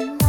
home.